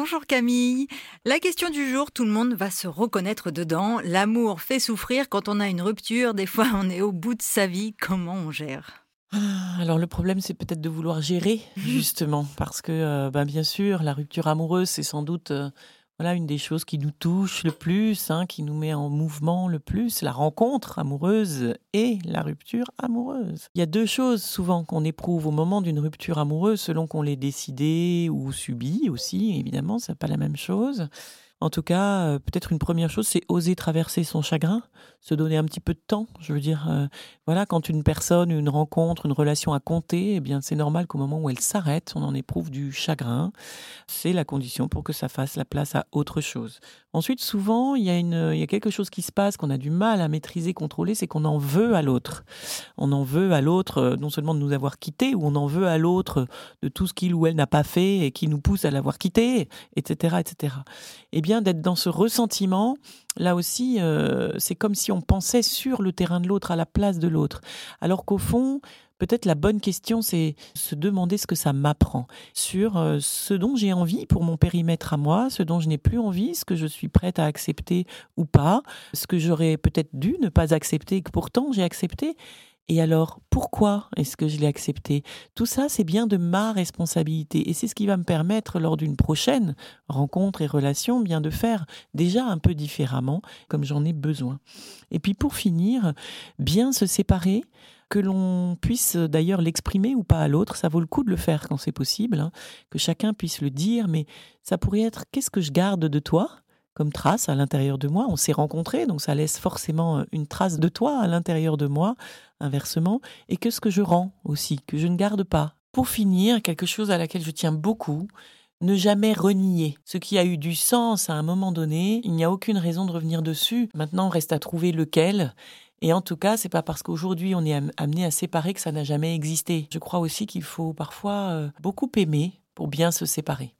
Bonjour Camille. La question du jour, tout le monde va se reconnaître dedans. L'amour fait souffrir quand on a une rupture. Des fois, on est au bout de sa vie. Comment on gère? Ah, alors le problème, c'est peut-être de vouloir gérer, justement, parce que, euh, ben, bien sûr, la rupture amoureuse, c'est sans doute euh, voilà une des choses qui nous touche le plus, hein, qui nous met en mouvement le plus, la rencontre amoureuse et la rupture amoureuse. Il y a deux choses souvent qu'on éprouve au moment d'une rupture amoureuse, selon qu'on l'ait décidé ou subi aussi, évidemment, c'est pas la même chose. En tout cas, euh, peut-être une première chose, c'est oser traverser son chagrin, se donner un petit peu de temps. Je veux dire, euh, voilà, quand une personne, une rencontre, une relation a compté, eh bien, c'est normal qu'au moment où elle s'arrête, on en éprouve du chagrin. C'est la condition pour que ça fasse la place à autre chose. Ensuite, souvent, il y a, y a quelque chose qui se passe qu'on a du mal à maîtriser, contrôler, c'est qu'on en veut à l'autre. On en veut à l'autre, euh, non seulement de nous avoir quittés, ou on en veut à l'autre de tout ce qu'il ou elle n'a pas fait et qui nous pousse à l'avoir quitté, etc., etc. Eh bien, d'être dans ce ressentiment, là aussi, euh, c'est comme si on pensait sur le terrain de l'autre, à la place de l'autre. Alors qu'au fond, peut-être la bonne question, c'est se demander ce que ça m'apprend sur euh, ce dont j'ai envie pour mon périmètre à moi, ce dont je n'ai plus envie, ce que je suis prête à accepter ou pas, ce que j'aurais peut-être dû ne pas accepter et que pourtant j'ai accepté. Et alors, pourquoi est-ce que je l'ai accepté? Tout ça, c'est bien de ma responsabilité. Et c'est ce qui va me permettre, lors d'une prochaine rencontre et relation, bien de faire déjà un peu différemment, comme j'en ai besoin. Et puis pour finir, bien se séparer, que l'on puisse d'ailleurs l'exprimer ou pas à l'autre, ça vaut le coup de le faire quand c'est possible, hein. que chacun puisse le dire, mais ça pourrait être qu'est-ce que je garde de toi? Comme trace à l'intérieur de moi. On s'est rencontrés, donc ça laisse forcément euh, une trace de toi à l'intérieur de moi, inversement, et que ce que je rends aussi, que je ne garde pas. Pour finir, quelque chose à laquelle je tiens beaucoup, ne jamais renier. Ce qui a eu du sens à un moment donné, il n'y a aucune raison de revenir dessus. Maintenant, reste à trouver lequel. Et en tout cas, c'est pas parce qu'aujourd'hui on est amené à séparer que ça n'a jamais existé. Je crois aussi qu'il faut parfois euh, beaucoup aimer pour bien se séparer.